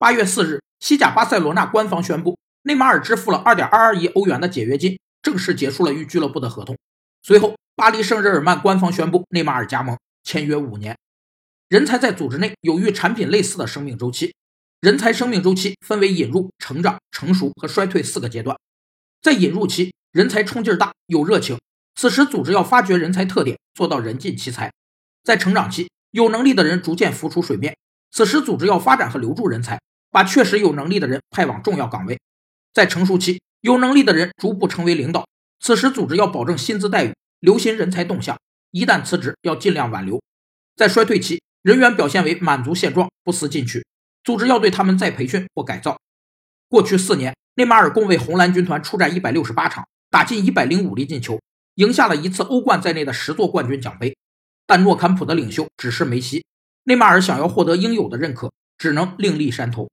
八月四日，西甲巴塞罗那官方宣布，内马尔支付了二点二二亿欧元的解约金，正式结束了与俱乐部的合同。随后，巴黎圣日耳曼官方宣布内马尔加盟，签约五年。人才在组织内有与产品类似的生命周期，人才生命周期分为引入、成长、成熟和衰退四个阶段。在引入期，人才冲劲大，有热情，此时组织要发掘人才特点，做到人尽其才。在成长期，有能力的人逐渐浮出水面，此时组织要发展和留住人才，把确实有能力的人派往重要岗位。在成熟期，有能力的人逐步成为领导，此时组织要保证薪资待遇，留心人才动向，一旦辞职要尽量挽留。在衰退期，人员表现为满足现状，不思进取，组织要对他们再培训或改造。过去四年，内马尔共为红蓝军团出战一百六十八场，打进一百零五粒进球，赢下了一次欧冠在内的十座冠军奖杯。但诺坎普的领袖只是梅西，内马尔想要获得应有的认可，只能另立山头。